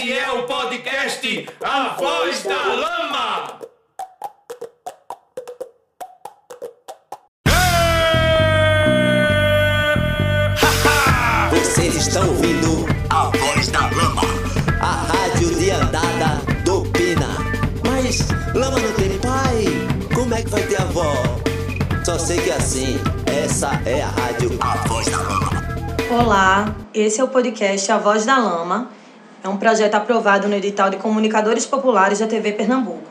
Esse é o podcast A Voz da Lama. Vocês estão ouvindo A Voz da Lama. a rádio de andada do Pina. Mas lama não tem pai, como é que vai ter avó? Só sei que assim, essa é a rádio A Voz da Lama. Olá, esse é o podcast A Voz da Lama. É um projeto aprovado no edital de comunicadores populares da TV Pernambuco.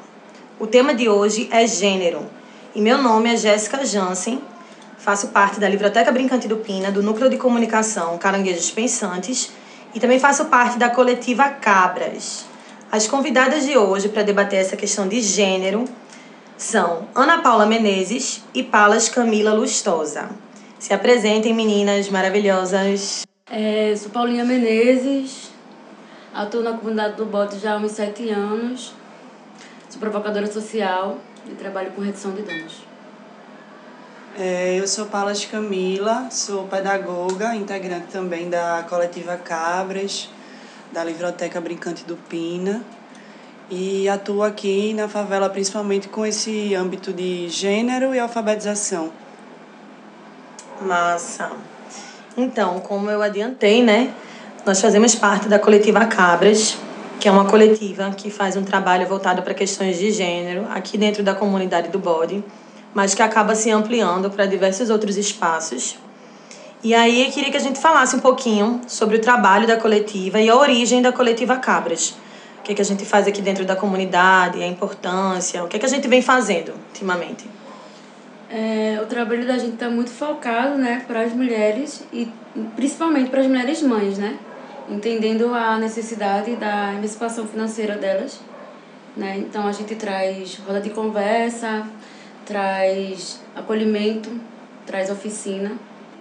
O tema de hoje é gênero. E meu nome é Jéssica Jansen. Faço parte da Biblioteca Brincante do Pina, do Núcleo de Comunicação Caranguejos Pensantes e também faço parte da coletiva Cabras. As convidadas de hoje para debater essa questão de gênero são Ana Paula Menezes e Palas Camila Lustosa. Se apresentem, meninas maravilhosas. É, sou Paulinha Menezes, atuo na comunidade do Bote já há uns sete anos. Sou provocadora social e trabalho com redução de danos. É, eu sou Palas Camila, sou pedagoga, integrante também da coletiva Cabras, da Livroteca Brincante do Pina. E atuo aqui na favela principalmente com esse âmbito de gênero e alfabetização. Massa. Então, como eu adiantei, né? Nós fazemos parte da coletiva Cabras, que é uma coletiva que faz um trabalho voltado para questões de gênero aqui dentro da comunidade do Bode, mas que acaba se ampliando para diversos outros espaços. E aí eu queria que a gente falasse um pouquinho sobre o trabalho da coletiva e a origem da coletiva Cabras. O que, é que a gente faz aqui dentro da comunidade, a importância, o que, é que a gente vem fazendo ultimamente. É, o trabalho da gente está muito focado né, para as mulheres e principalmente para as mulheres mães, né? Entendendo a necessidade da emancipação financeira delas. Né? Então a gente traz roda de conversa, traz acolhimento, traz oficina.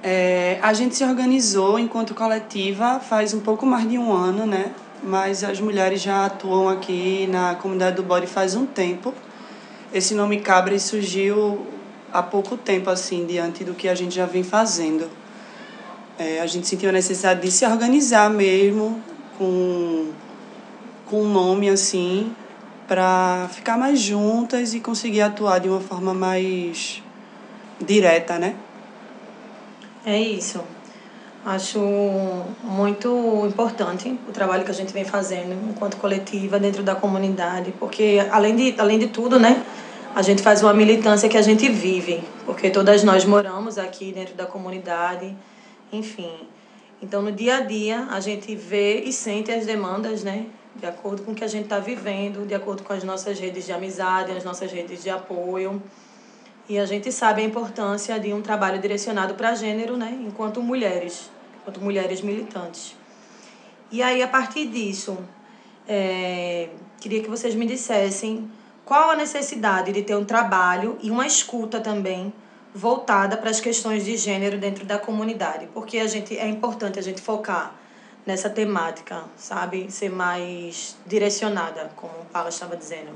É, a gente se organizou enquanto coletiva faz um pouco mais de um ano, né? Mas as mulheres já atuam aqui na comunidade do Bode faz um tempo. Esse nome Cabras surgiu há pouco tempo, assim, diante do que a gente já vem fazendo. É, a gente sentiu a necessidade de se organizar mesmo com, com um nome, assim, para ficar mais juntas e conseguir atuar de uma forma mais direta, né? É isso. Acho muito importante o trabalho que a gente vem fazendo enquanto coletiva dentro da comunidade, porque além de, além de tudo, né, a gente faz uma militância que a gente vive, porque todas nós moramos aqui dentro da comunidade, enfim. Então, no dia a dia, a gente vê e sente as demandas, né, de acordo com o que a gente está vivendo, de acordo com as nossas redes de amizade, as nossas redes de apoio. E a gente sabe a importância de um trabalho direcionado para gênero, né, enquanto mulheres, enquanto mulheres militantes. E aí, a partir disso, é, queria que vocês me dissessem qual a necessidade de ter um trabalho e uma escuta também voltada para as questões de gênero dentro da comunidade, porque a gente é importante a gente focar nessa temática, sabe, ser mais direcionada, como o Paula estava dizendo.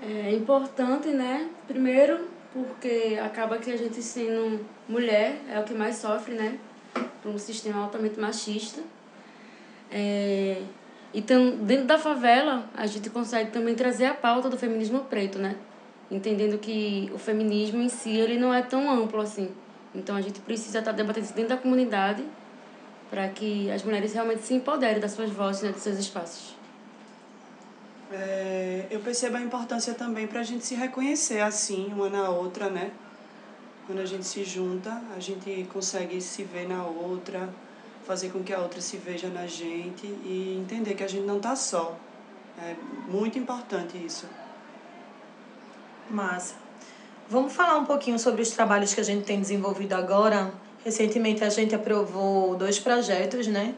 É importante, né? Primeiro, porque acaba que a gente sendo mulher é o que mais sofre, né? Por um sistema altamente machista. É... Então, dentro da favela, a gente consegue também trazer a pauta do feminismo preto, né? Entendendo que o feminismo em si, ele não é tão amplo assim. Então, a gente precisa estar debatendo isso dentro da comunidade para que as mulheres realmente se empoderem das suas vozes, né? dos seus espaços. É, eu percebo a importância também para a gente se reconhecer assim, uma na outra, né? Quando a gente se junta, a gente consegue se ver na outra, fazer com que a outra se veja na gente e entender que a gente não está só. É muito importante isso. Massa. Vamos falar um pouquinho sobre os trabalhos que a gente tem desenvolvido agora. Recentemente a gente aprovou dois projetos, né?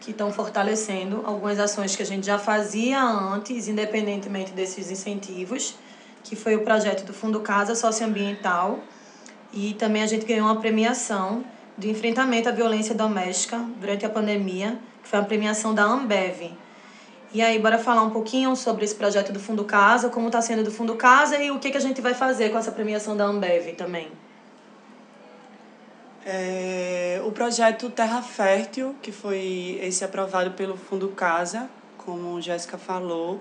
Que estão fortalecendo algumas ações que a gente já fazia antes, independentemente desses incentivos, que foi o projeto do Fundo Casa Socioambiental. E também a gente ganhou uma premiação de enfrentamento à violência doméstica durante a pandemia, que foi uma premiação da Ambev. E aí, bora falar um pouquinho sobre esse projeto do Fundo Casa, como está sendo do Fundo Casa e o que, que a gente vai fazer com essa premiação da Ambev também. É, o projeto Terra Fértil, que foi esse aprovado pelo Fundo Casa, como Jéssica falou,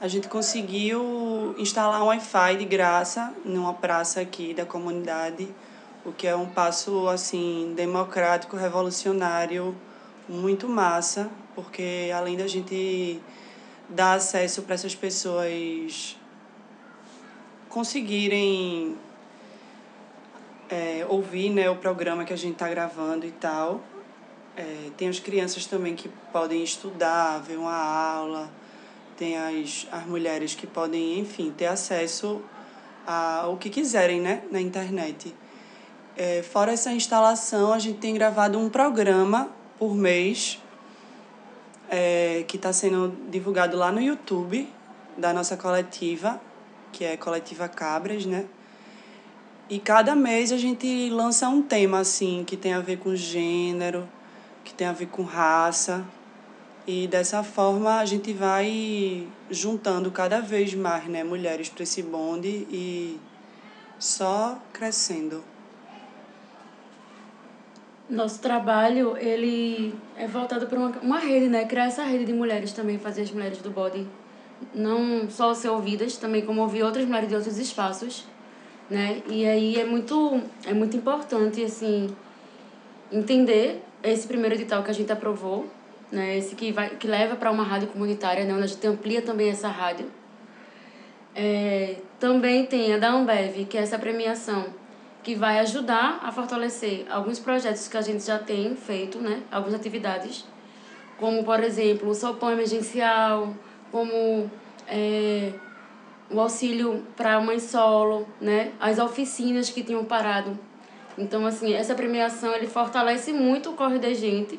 a gente conseguiu instalar um Wi-Fi de graça numa praça aqui da comunidade, o que é um passo assim democrático, revolucionário, muito massa, porque além da gente dar acesso para essas pessoas conseguirem é, ouvir né, o programa que a gente está gravando e tal. É, tem as crianças também que podem estudar, ver uma aula, tem as, as mulheres que podem, enfim, ter acesso ao que quiserem né, na internet. É, fora essa instalação, a gente tem gravado um programa por mês é, que está sendo divulgado lá no YouTube da nossa coletiva, que é Coletiva Cabras, né? E cada mês a gente lança um tema assim que tem a ver com gênero, que tem a ver com raça. E dessa forma a gente vai juntando cada vez mais né, mulheres para esse bonde e só crescendo. Nosso trabalho ele é voltado para uma, uma rede, né? Criar essa rede de mulheres também, fazer as mulheres do body não só ser ouvidas, também como ouvir outras mulheres de outros espaços né? E aí é muito, é muito importante, assim, entender esse primeiro edital que a gente aprovou, né? Esse que, vai, que leva para uma rádio comunitária, né? Onde a gente amplia também essa rádio. É, também tem a da Ambev, que é essa premiação que vai ajudar a fortalecer alguns projetos que a gente já tem feito, né? Algumas atividades, como, por exemplo, o sopão emergencial, como... É, o auxílio para mãe solo, né? As oficinas que tinham parado. Então, assim, essa premiação ele fortalece muito o corre da gente,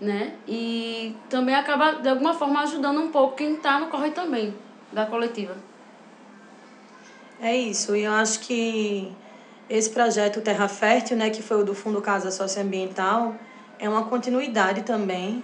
né? E também acaba, de alguma forma, ajudando um pouco quem está no corre também, da coletiva. É isso, e eu acho que esse projeto Terra Fértil, né, que foi o do Fundo Casa Socioambiental, é uma continuidade também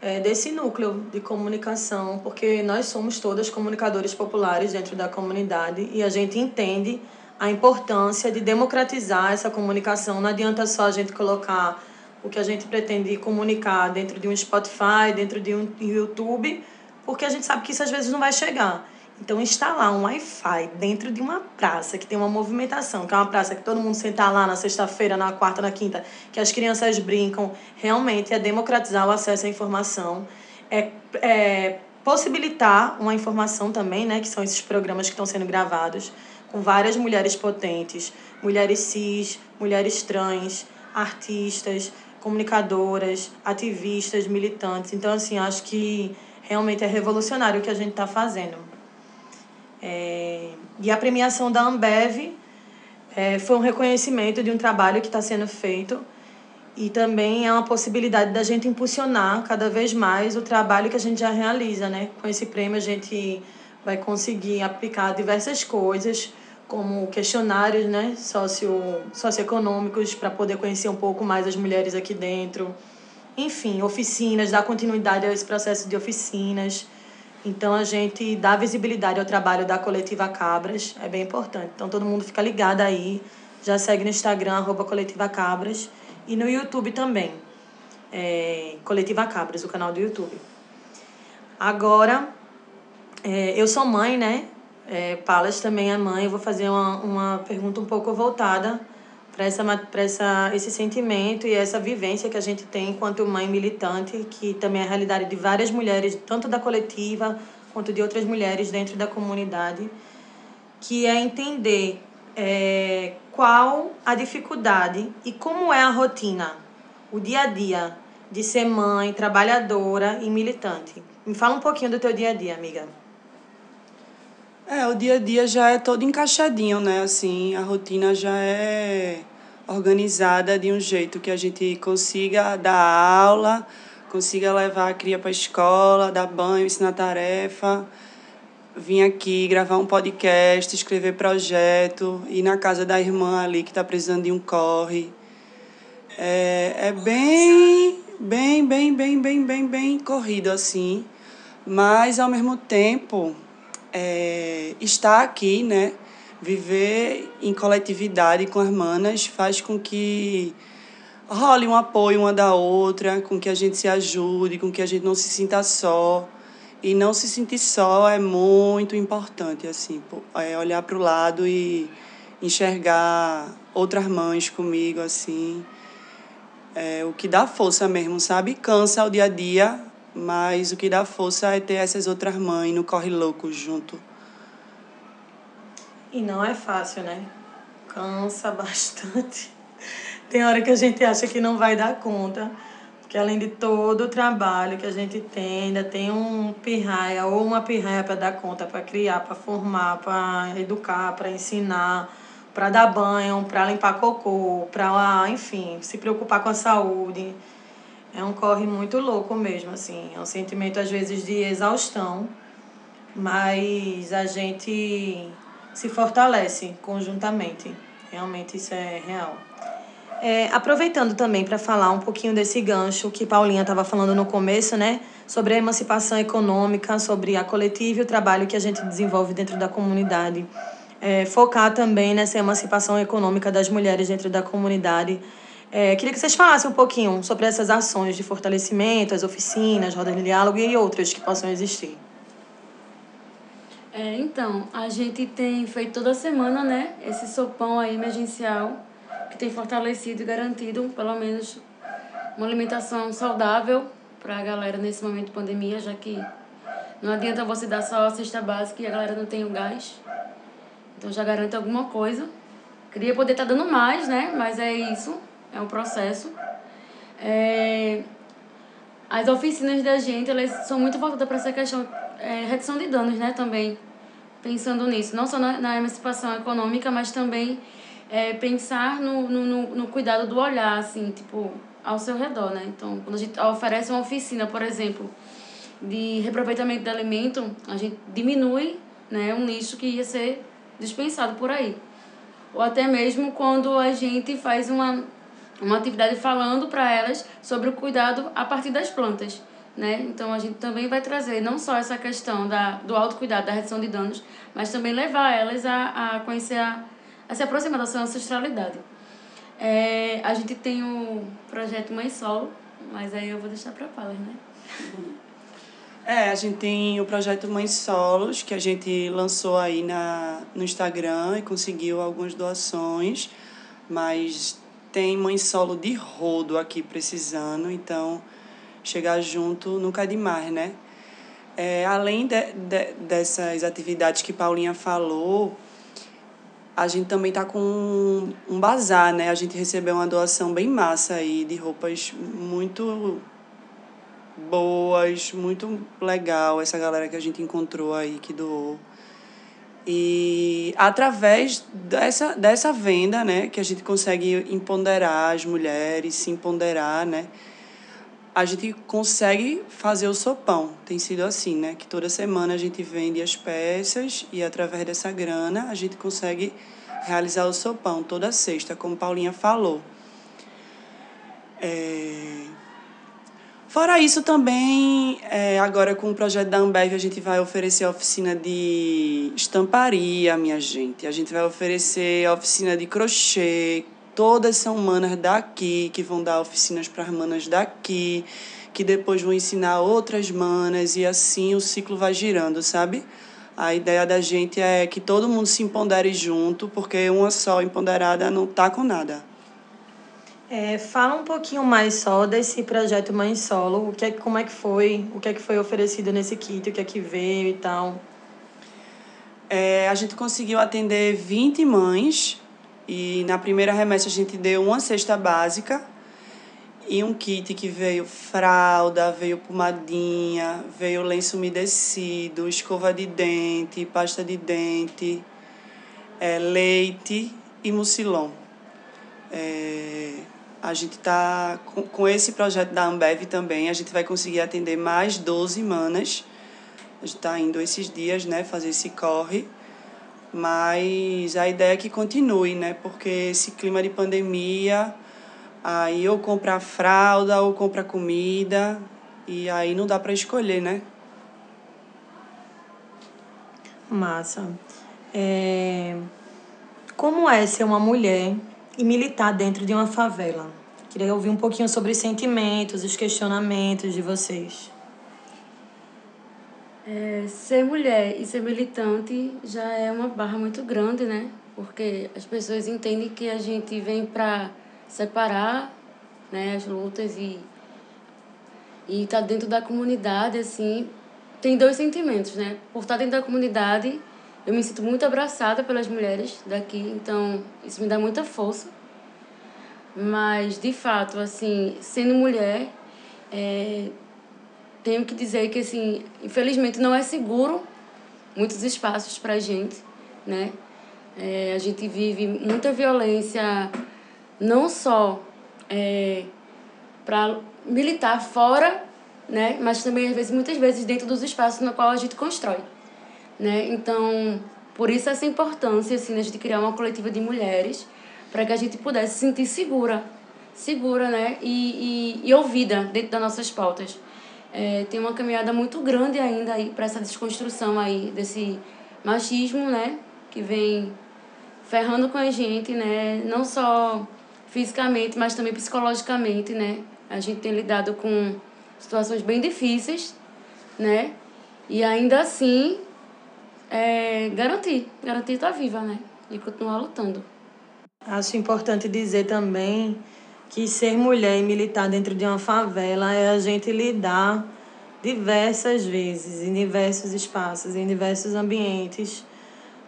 é, desse núcleo de comunicação, porque nós somos todas comunicadores populares dentro da comunidade e a gente entende a importância de democratizar essa comunicação. Não adianta só a gente colocar o que a gente pretende comunicar dentro de um Spotify, dentro de um YouTube, porque a gente sabe que isso às vezes não vai chegar. Então, instalar um Wi-Fi dentro de uma praça que tem uma movimentação, que é uma praça que todo mundo senta lá na sexta-feira, na quarta, na quinta, que as crianças brincam, realmente é democratizar o acesso à informação, é, é possibilitar uma informação também, né, que são esses programas que estão sendo gravados, com várias mulheres potentes, mulheres cis, mulheres trans, artistas, comunicadoras, ativistas, militantes. Então, assim, acho que realmente é revolucionário o que a gente está fazendo. É, e a premiação da Ambev é, foi um reconhecimento de um trabalho que está sendo feito e também é uma possibilidade da gente impulsionar cada vez mais o trabalho que a gente já realiza, né? Com esse prêmio a gente vai conseguir aplicar diversas coisas, como questionários, né, socio socioeconômicos para poder conhecer um pouco mais as mulheres aqui dentro. Enfim, oficinas, dar continuidade a esse processo de oficinas. Então a gente dá visibilidade ao trabalho da coletiva Cabras, é bem importante. Então todo mundo fica ligado aí, já segue no Instagram, arroba coletiva Cabras, e no YouTube também, é, Coletiva Cabras, o canal do YouTube. Agora, é, eu sou mãe, né? É, Palas também é mãe, eu vou fazer uma, uma pergunta um pouco voltada para essa, essa, esse sentimento e essa vivência que a gente tem enquanto mãe militante, que também é a realidade de várias mulheres, tanto da coletiva quanto de outras mulheres dentro da comunidade, que é entender é, qual a dificuldade e como é a rotina, o dia a dia de ser mãe, trabalhadora e militante. Me fala um pouquinho do teu dia a dia, amiga. É, o dia a dia já é todo encaixadinho, né? Assim, a rotina já é organizada de um jeito que a gente consiga dar aula, consiga levar a cria para a escola, dar banho, ensinar tarefa, vir aqui gravar um podcast, escrever projeto, ir na casa da irmã ali que está precisando de um corre. É, é bem, bem, bem, bem, bem, bem, bem corrido assim, mas ao mesmo tempo é, estar aqui, né? Viver em coletividade com as manas faz com que role um apoio uma da outra, com que a gente se ajude, com que a gente não se sinta só. E não se sentir só é muito importante, assim, é olhar para o lado e enxergar outras mães comigo, assim. É, o que dá força mesmo, sabe? Cansa o dia a dia, mas o que dá força é ter essas outras mães no corre louco junto. E não é fácil, né? Cansa bastante. Tem hora que a gente acha que não vai dar conta, porque além de todo o trabalho que a gente tem, ainda tem um pirraia ou uma pirraia para dar conta, para criar, para formar, para educar, para ensinar, para dar banho, para limpar cocô, para, enfim, se preocupar com a saúde. É um corre muito louco mesmo, assim. É um sentimento, às vezes, de exaustão, mas a gente se fortalece conjuntamente. Realmente isso é real. É, aproveitando também para falar um pouquinho desse gancho que Paulinha estava falando no começo, né? Sobre a emancipação econômica, sobre a coletiva e o trabalho que a gente desenvolve dentro da comunidade. É, focar também nessa emancipação econômica das mulheres dentro da comunidade. É, queria que vocês falassem um pouquinho sobre essas ações de fortalecimento, as oficinas, rodas de diálogo e outras que possam existir. É, então, a gente tem feito toda semana, né, esse sopão aí emergencial, que tem fortalecido e garantido, pelo menos, uma alimentação saudável para a galera nesse momento de pandemia, já que não adianta você dar só a cesta básica e a galera não tem o gás. Então já garante alguma coisa. Queria poder estar tá dando mais, né, mas é isso, é um processo. É... As oficinas da gente, elas são muito voltadas para essa questão é, redução de danos, né, também, pensando nisso. Não só na, na emancipação econômica, mas também é, pensar no, no, no cuidado do olhar, assim, tipo, ao seu redor, né? Então, quando a gente oferece uma oficina, por exemplo, de reaproveitamento de alimento, a gente diminui né, um lixo que ia ser dispensado por aí. Ou até mesmo quando a gente faz uma, uma atividade falando para elas sobre o cuidado a partir das plantas né? Então a gente também vai trazer não só essa questão da, do autocuidado, da redução de danos, mas também levar elas a, a conhecer, a, a se aproximar da sua ancestralidade. É, a gente tem o projeto Mãe Solo, mas aí eu vou deixar para a né? É, a gente tem o projeto Mãe Solos, que a gente lançou aí na, no Instagram e conseguiu algumas doações, mas tem mãe solo de rodo aqui precisando, então chegar junto nunca é demais, né? É, além de, de, dessas atividades que Paulinha falou, a gente também tá com um, um bazar, né? A gente recebeu uma doação bem massa aí de roupas muito boas, muito legal essa galera que a gente encontrou aí que doou. E através dessa, dessa venda, né, que a gente consegue empoderar as mulheres, se empoderar, né? a gente consegue fazer o sopão. Tem sido assim, né? Que toda semana a gente vende as peças e através dessa grana a gente consegue realizar o sopão toda sexta, como Paulinha falou. É... Fora isso também, é, agora com o projeto da Ambev, a gente vai oferecer oficina de estamparia, minha gente. A gente vai oferecer oficina de crochê, todas são manas daqui, que vão dar oficinas para as manas daqui, que depois vão ensinar outras manas e assim o ciclo vai girando, sabe? A ideia da gente é que todo mundo se empodere junto, porque uma só empoderada não tá com nada. É, fala um pouquinho mais só desse projeto Mãe Solo, o que é, como é que foi, o que é que foi oferecido nesse kit, o que é que veio e tal. É, a gente conseguiu atender 20 mães e na primeira remessa a gente deu uma cesta básica e um kit que veio fralda, veio pomadinha, veio lenço umedecido, escova de dente, pasta de dente, é, leite e mucilon. É, a gente está com, com esse projeto da Ambev também, a gente vai conseguir atender mais 12 manas. A gente está indo esses dias, né, fazer esse corre. Mas a ideia é que continue, né? Porque esse clima de pandemia, aí ou compra fralda ou compra comida, e aí não dá para escolher, né? Massa. É... Como é ser uma mulher e militar dentro de uma favela? Queria ouvir um pouquinho sobre os sentimentos, os questionamentos de vocês. É, ser mulher e ser militante já é uma barra muito grande, né? Porque as pessoas entendem que a gente vem para separar né, as lutas e e tá dentro da comunidade assim tem dois sentimentos né por estar dentro da comunidade eu me sinto muito abraçada pelas mulheres daqui então isso me dá muita força. Mas de fato assim sendo mulher é, tenho que dizer que assim infelizmente não é seguro muitos espaços para gente né? É, a gente vive muita violência não só é, para militar fora, né, mas também às vezes muitas vezes dentro dos espaços no qual a gente constrói, né? Então, por isso essa importância assim, a gente criar uma coletiva de mulheres para que a gente pudesse se sentir segura, segura, né, e, e, e ouvida dentro das nossas pautas. É, tem uma caminhada muito grande ainda aí para essa desconstrução aí desse machismo, né, que vem ferrando com a gente, né, não só fisicamente, mas também psicologicamente, né? A gente tem lidado com situações bem difíceis, né? E ainda assim, é, garantir, garantir estar viva, né? E continuar lutando. Acho importante dizer também que ser mulher e militar dentro de uma favela é a gente lidar diversas vezes, em diversos espaços, em diversos ambientes,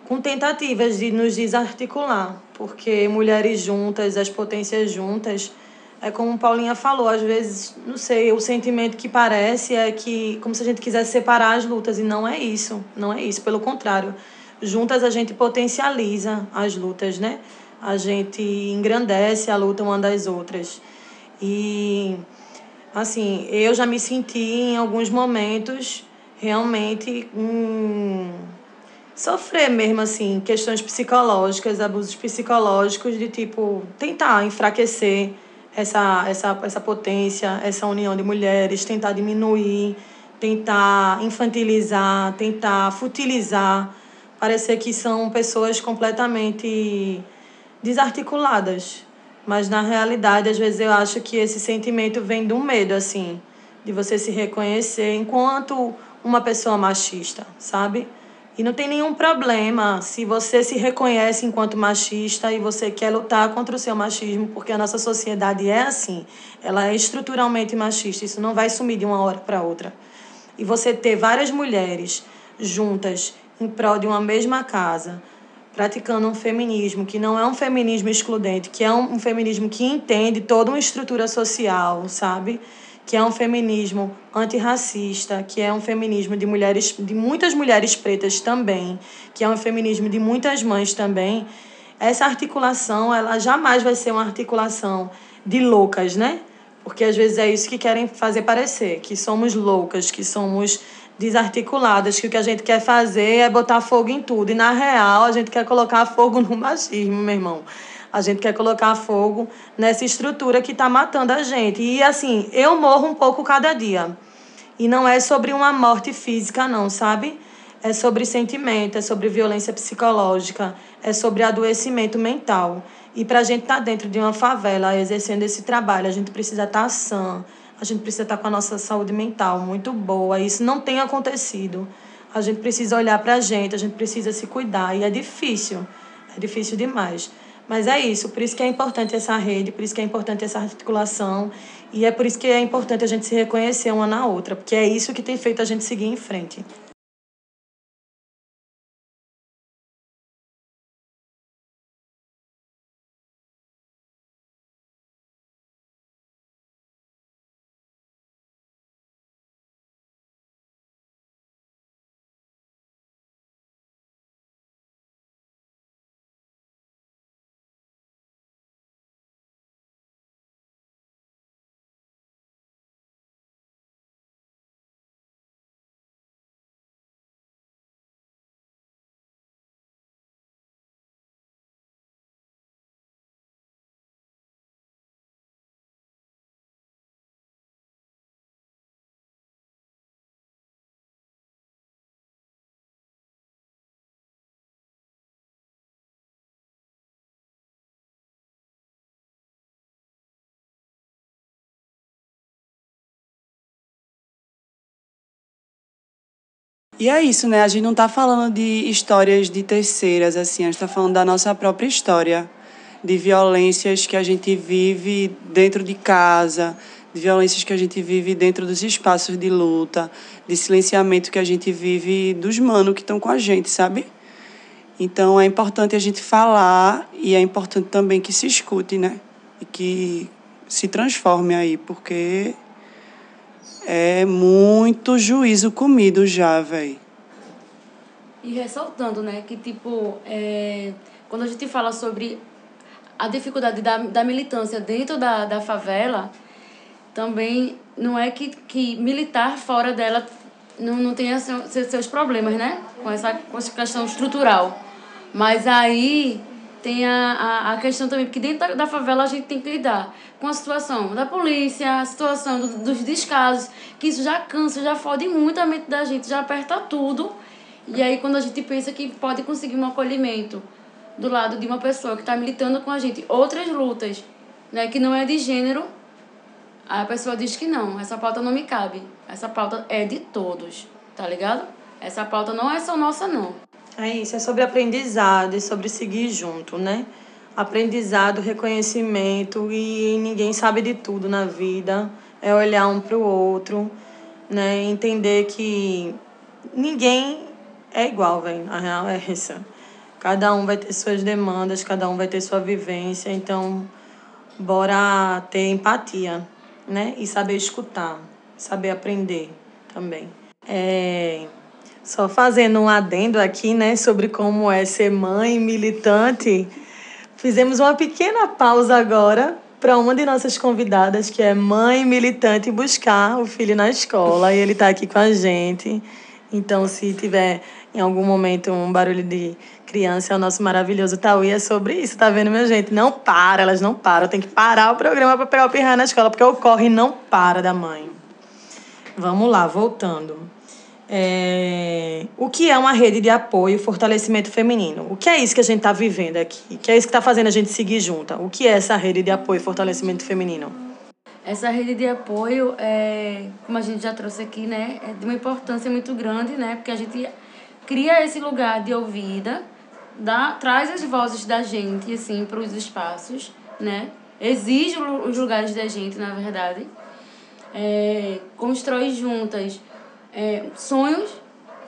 com tentativas de nos desarticular, porque mulheres juntas, as potências juntas, é como Paulinha falou, às vezes, não sei, o sentimento que parece é que como se a gente quisesse separar as lutas e não é isso, não é isso, pelo contrário. Juntas a gente potencializa as lutas, né? A gente engrandece a luta uma das outras. E assim, eu já me senti em alguns momentos realmente um sofrer mesmo, assim, questões psicológicas, abusos psicológicos, de tipo, tentar enfraquecer essa, essa, essa potência, essa união de mulheres, tentar diminuir, tentar infantilizar, tentar futilizar, parecer que são pessoas completamente desarticuladas. Mas na realidade, às vezes eu acho que esse sentimento vem do medo, assim, de você se reconhecer enquanto uma pessoa machista, sabe? E não tem nenhum problema se você se reconhece enquanto machista e você quer lutar contra o seu machismo, porque a nossa sociedade é assim. Ela é estruturalmente machista, isso não vai sumir de uma hora para outra. E você ter várias mulheres juntas em prol de uma mesma casa, praticando um feminismo que não é um feminismo excludente, que é um, um feminismo que entende toda uma estrutura social, sabe? Que é um feminismo antirracista, que é um feminismo de mulheres, de muitas mulheres pretas também, que é um feminismo de muitas mães também. Essa articulação, ela jamais vai ser uma articulação de loucas, né? Porque às vezes é isso que querem fazer parecer, que somos loucas, que somos desarticuladas, que o que a gente quer fazer é botar fogo em tudo. E na real, a gente quer colocar fogo no machismo, meu irmão. A gente quer colocar fogo nessa estrutura que está matando a gente. E assim, eu morro um pouco cada dia. E não é sobre uma morte física, não, sabe? É sobre sentimento, é sobre violência psicológica, é sobre adoecimento mental. E para a gente estar tá dentro de uma favela exercendo esse trabalho, a gente precisa estar tá sã, a gente precisa estar tá com a nossa saúde mental muito boa. Isso não tem acontecido. A gente precisa olhar para a gente, a gente precisa se cuidar. E é difícil, é difícil demais. Mas é isso, por isso que é importante essa rede, por isso que é importante essa articulação e é por isso que é importante a gente se reconhecer uma na outra, porque é isso que tem feito a gente seguir em frente. E é isso, né? A gente não está falando de histórias de terceiras, assim, a gente está falando da nossa própria história, de violências que a gente vive dentro de casa, de violências que a gente vive dentro dos espaços de luta, de silenciamento que a gente vive dos manos que estão com a gente, sabe? Então é importante a gente falar e é importante também que se escute, né? E que se transforme aí, porque é muito juízo comido já, velho. E ressaltando, né, que tipo, é, quando a gente fala sobre a dificuldade da, da militância dentro da, da favela, também não é que, que militar fora dela não, não tenha seu, seus problemas, né? Com essa, com essa questão estrutural. Mas aí tem a, a, a questão também, porque dentro da, da favela a gente tem que lidar com a situação da polícia, a situação do, dos descasos, que isso já cansa, já fode muito a mente da gente, já aperta tudo. E aí quando a gente pensa que pode conseguir um acolhimento do lado de uma pessoa que está militando com a gente outras lutas, né, que não é de gênero, a pessoa diz que não, essa pauta não me cabe. Essa pauta é de todos, tá ligado? Essa pauta não é só nossa, não. É isso, é sobre aprendizado e sobre seguir junto, né? aprendizado, reconhecimento e ninguém sabe de tudo na vida. É olhar um para o outro, né? Entender que ninguém é igual, velho. A real é essa. Cada um vai ter suas demandas, cada um vai ter sua vivência, então bora ter empatia, né? E saber escutar, saber aprender também. É... Só fazendo um adendo aqui, né, sobre como é ser mãe militante. Fizemos uma pequena pausa agora para uma de nossas convidadas, que é mãe militante, buscar o filho na escola. E ele está aqui com a gente. Então, se tiver em algum momento um barulho de criança, é o nosso maravilhoso Tauí é sobre isso, tá vendo, minha gente? Não para, elas não param. Tem que parar o programa para pegar o pirra na escola, porque o corre não para da mãe. Vamos lá, voltando. É... O que é uma rede de apoio e fortalecimento feminino? O que é isso que a gente está vivendo aqui? O que é isso que está fazendo a gente seguir junta? O que é essa rede de apoio e fortalecimento feminino? Essa rede de apoio, é, como a gente já trouxe aqui, né, é de uma importância muito grande, né, porque a gente cria esse lugar de ouvida, dá, traz as vozes da gente assim para os espaços, né, exige os lugares da gente, na verdade, é, constrói juntas é, sonhos,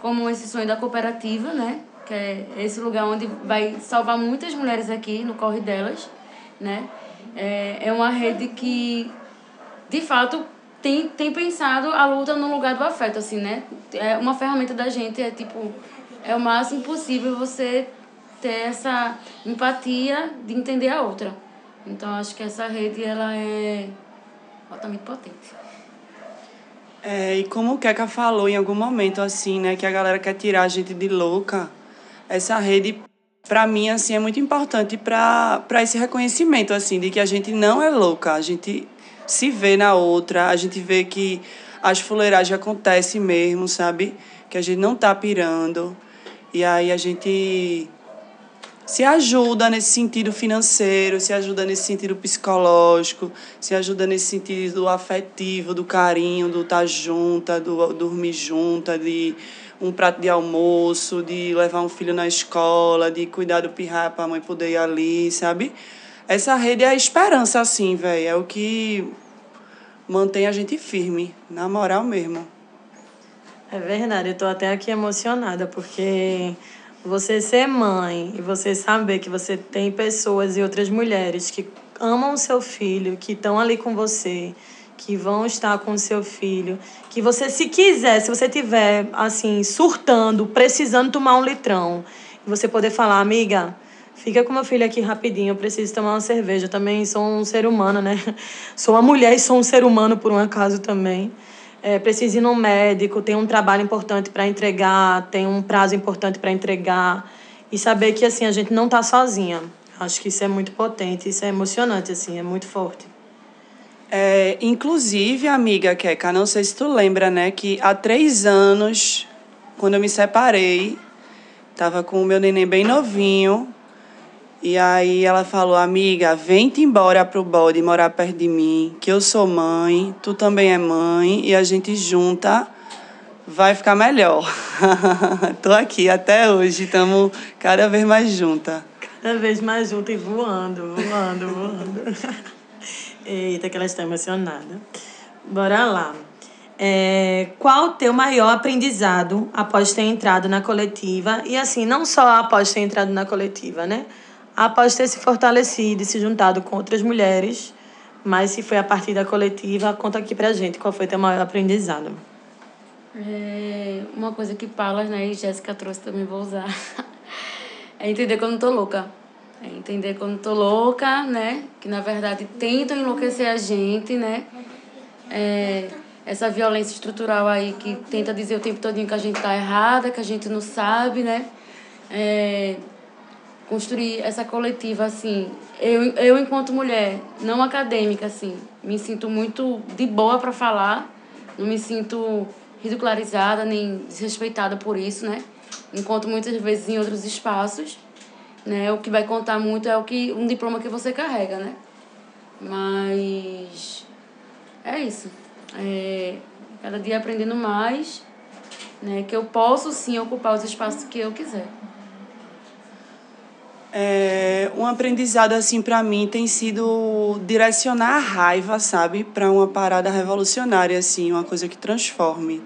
como esse sonho da cooperativa, né? Que é esse lugar onde vai salvar muitas mulheres aqui no corre delas, né? É, é uma rede que, de fato, tem, tem pensado a luta no lugar do afeto, assim, né? É uma ferramenta da gente, é tipo, é o máximo possível você ter essa empatia de entender a outra. Então, acho que essa rede, ela é altamente potente. É, e como o Keka falou em algum momento, assim, né, que a galera quer tirar a gente de louca, essa rede, para mim, assim, é muito importante para esse reconhecimento, assim, de que a gente não é louca, a gente se vê na outra, a gente vê que as fuleiragens acontecem mesmo, sabe? Que a gente não tá pirando. E aí a gente se ajuda nesse sentido financeiro, se ajuda nesse sentido psicológico, se ajuda nesse sentido do afetivo, do carinho, do estar tá junta, do dormir junta, de um prato de almoço, de levar um filho na escola, de cuidar do pirraia para a mãe poder ir ali, sabe? Essa rede é a esperança, assim, velho. É o que mantém a gente firme, na moral mesmo. É verdade, eu tô até aqui emocionada, porque você ser mãe e você saber que você tem pessoas e outras mulheres que amam o seu filho, que estão ali com você, que vão estar com o seu filho, que você se quiser, se você tiver assim surtando, precisando tomar um litrão, você poder falar, amiga, fica com meu filho aqui rapidinho, eu preciso tomar uma cerveja, eu também sou um ser humano, né? Sou uma mulher e sou um ser humano por um acaso também é, precisa ir no médico, tem um trabalho importante para entregar, tem um prazo importante para entregar e saber que assim a gente não está sozinha. Acho que isso é muito potente, isso é emocionante assim, é muito forte. É, inclusive, amiga Keka, não sei se tu lembra, né, que há três anos, quando eu me separei, tava com o meu neném bem novinho, e aí ela falou, amiga, vem-te embora pro bode morar perto de mim, que eu sou mãe, tu também é mãe, e a gente junta vai ficar melhor. Tô aqui até hoje, estamos cada vez mais junta. Cada vez mais junta e voando, voando, voando. Eita, que ela está emocionada. Bora lá. É, qual o teu maior aprendizado após ter entrado na coletiva? E assim, não só após ter entrado na coletiva, né? Após ter se fortalecido e se juntado com outras mulheres, mas se foi a partir da coletiva, conta aqui pra gente qual foi teu maior aprendizado. É uma coisa que Paula né, e Jéssica trouxe também vou usar. É entender quando tô louca. É entender quando tô louca, né? Que na verdade tentam enlouquecer a gente, né? É, essa violência estrutural aí que tenta dizer o tempo todo que a gente tá errada, que a gente não sabe, né? É, construir essa coletiva, assim, eu, eu enquanto mulher, não acadêmica, assim, me sinto muito de boa para falar, não me sinto ridicularizada nem desrespeitada por isso, né? Enquanto muitas vezes em outros espaços, né? O que vai contar muito é o que um diploma que você carrega, né? Mas é isso. É, cada dia aprendendo mais, né? Que eu posso sim ocupar os espaços que eu quiser. É, um aprendizado assim para mim tem sido direcionar a raiva, sabe, para uma parada revolucionária assim, uma coisa que transforme.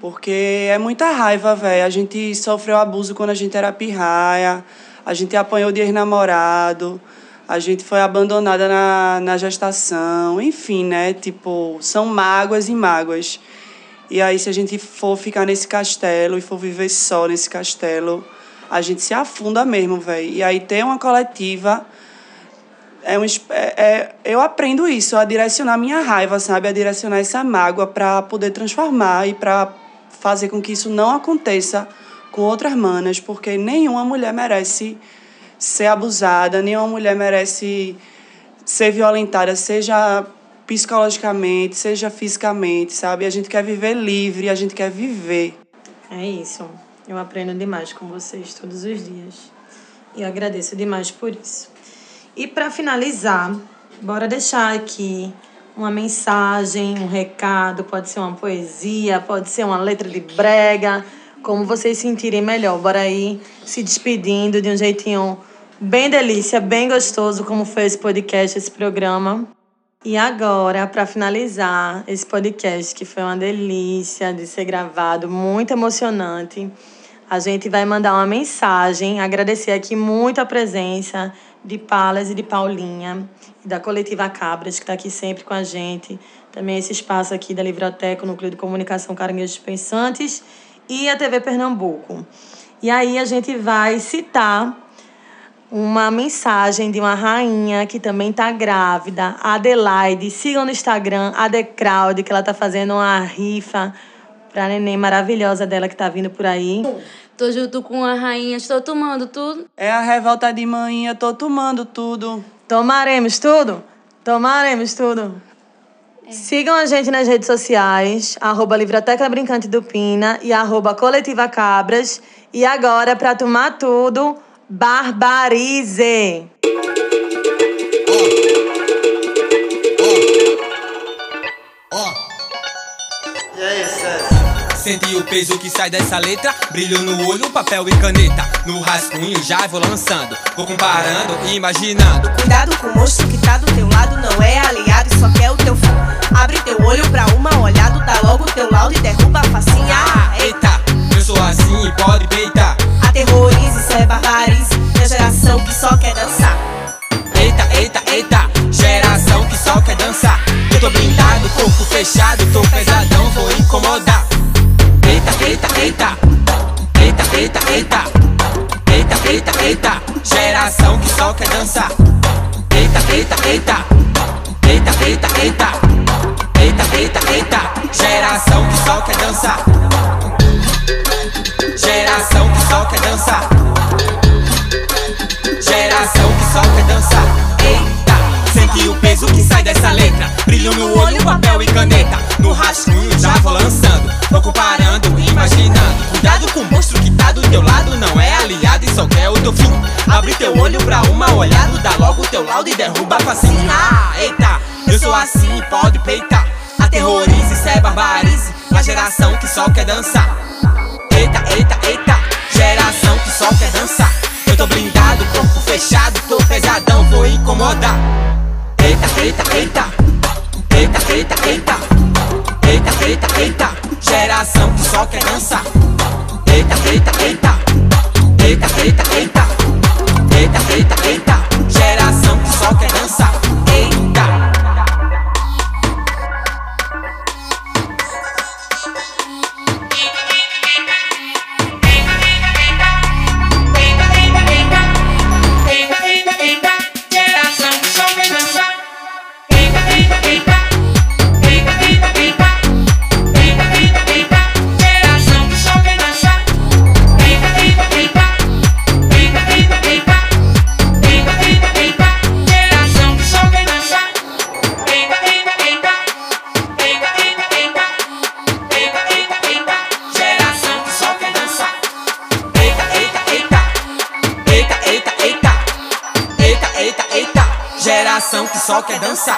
Porque é muita raiva, velho. A gente sofreu abuso quando a gente era pirraia, a gente apanhou de ex-namorado, a gente foi abandonada na, na gestação, enfim, né? Tipo, são mágoas e mágoas. E aí, se a gente for ficar nesse castelo e for viver só nesse castelo, a gente se afunda mesmo, velho. E aí ter uma coletiva é um é, é, eu aprendo isso, a direcionar minha raiva, sabe, a direcionar essa mágoa para poder transformar e para fazer com que isso não aconteça com outras manas, porque nenhuma mulher merece ser abusada, nenhuma mulher merece ser violentada, seja psicologicamente, seja fisicamente, sabe? A gente quer viver livre, a gente quer viver. É isso. Eu aprendo demais com vocês todos os dias. E agradeço demais por isso. E para finalizar, bora deixar aqui uma mensagem, um recado, pode ser uma poesia, pode ser uma letra de brega, como vocês sentirem melhor. Bora aí se despedindo de um jeitinho bem delícia, bem gostoso, como foi esse podcast, esse programa. E agora, para finalizar esse podcast, que foi uma delícia de ser gravado, muito emocionante a gente vai mandar uma mensagem, agradecer aqui muito a presença de Palas e de Paulinha, da Coletiva Cabras, que está aqui sempre com a gente. Também esse espaço aqui da Livroteca, o Núcleo de Comunicação Caranguejos Pensantes, e a TV Pernambuco. E aí a gente vai citar uma mensagem de uma rainha que também está grávida, Adelaide. Sigam no Instagram, Adecrowd, que ela está fazendo uma rifa para a neném maravilhosa dela que está vindo por aí. Tô junto com a rainha, estou tomando tudo. É a revolta de manhã, tô tomando tudo. Tomaremos tudo? Tomaremos tudo. É. Sigam a gente nas redes sociais, arroba Livroteca Brincante do Pina e arroba Coletiva Cabras. E agora, para tomar tudo, barbarize! Sente o peso que sai dessa letra, brilho no olho, papel e caneta. No rascunho já vou lançando, vou comparando e imaginando. Cuidado com o monstro que tá do teu lado, não é aliado e só quer o teu fim. Abre teu olho pra uma olhada, dá logo teu laudo e derruba a facinha. Ah, eita, eu sou assim e pode peitar. Aterrorize, isso é barbarize, minha geração que só quer dançar. Eita, eita, eita, geração que só quer dançar. Eu tô blindado, corpo fechado, tô pesadão, vou incomodar Eita, eita, eita. Eita, eita, eita. Eita, eita, eita. Geração que só quer dançar. Eita, eita, eita. Eita, eita, eita. Eita, eita, eita. Geração que só quer dançar. Geração que só quer dançar. Geração que só quer dançar. Eita, sente o peso que sai dessa letra. Brilho no olho, papel e caneta. No rascunho já vou lançando. Tô comparando imaginando. Cuidado com o monstro que tá do teu lado, não é aliado e só quer o teu fim. Abre teu olho pra uma olhada, dá logo teu laudo e derruba a facinha. Ah, eita, eu sou assim, pode peitar. Aterrorize, isso é barbarice. Na geração que só quer dançar. Eita, eita, eita. Geração que só quer dançar. Eu tô blindado, corpo fechado, tô pesadão, vou incomodar. Eita, eita, eita. Eita, eita, eita. Eita, eita, eita. Geração que só quer dançar. Eita, eita, eita. Eita, eita, eita. Eita, eita, eita. Geração só quer dançar.